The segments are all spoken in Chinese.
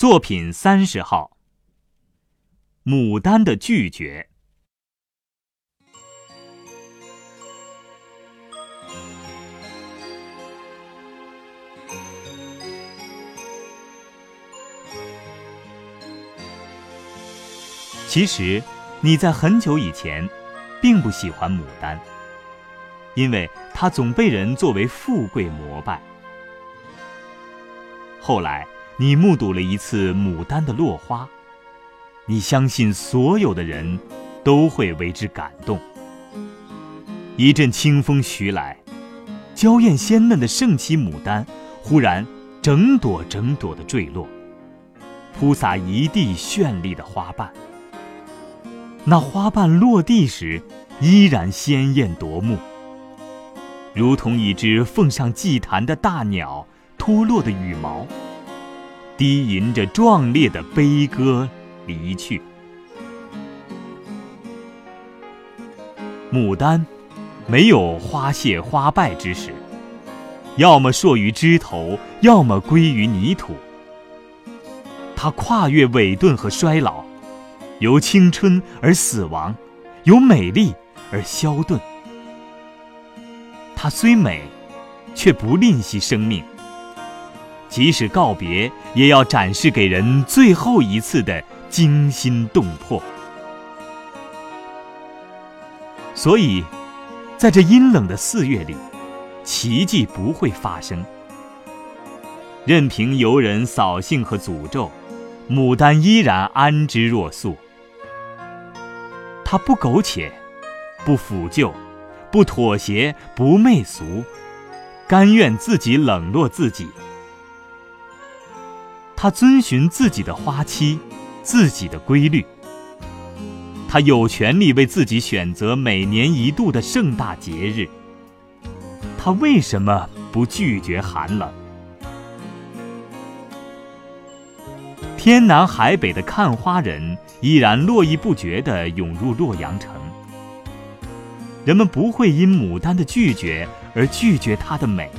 作品三十号，《牡丹的拒绝》。其实，你在很久以前，并不喜欢牡丹，因为它总被人作为富贵膜拜。后来。你目睹了一次牡丹的落花，你相信所有的人都会为之感动。一阵清风徐来，娇艳鲜嫩的盛期牡丹忽然整朵整朵的坠落，铺洒一地绚丽的花瓣。那花瓣落地时，依然鲜艳夺目，如同一只奉上祭坛的大鸟脱落的羽毛。低吟着壮烈的悲歌离去。牡丹，没有花谢花败之时，要么烁于枝头，要么归于泥土。它跨越萎顿和衰老，由青春而死亡，由美丽而消遁。它虽美，却不吝惜生命。即使告别，也要展示给人最后一次的惊心动魄。所以，在这阴冷的四月里，奇迹不会发生。任凭游人扫兴和诅咒，牡丹依然安之若素。它不苟且，不腐旧，不妥协，不媚俗，甘愿自己冷落自己。他遵循自己的花期，自己的规律。他有权利为自己选择每年一度的盛大节日。他为什么不拒绝寒冷？天南海北的看花人依然络绎不绝地涌入洛阳城。人们不会因牡丹的拒绝而拒绝它的美。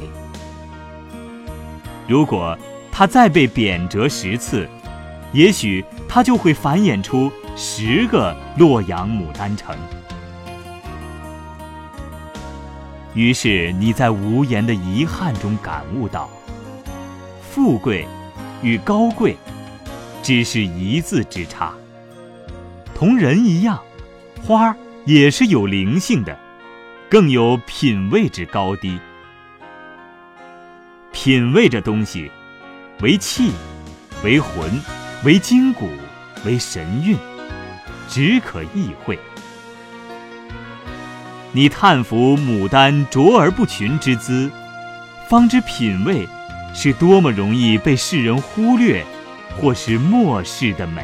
如果。他再被贬谪十次，也许他就会繁衍出十个洛阳牡丹城。于是你在无言的遗憾中感悟到：富贵与高贵，只是一字之差。同人一样，花也是有灵性的，更有品味之高低。品味这东西。为气，为魂，为筋骨，为神韵，只可意会。你叹服牡丹卓而不群之姿，方知品味是多么容易被世人忽略，或是漠视的美。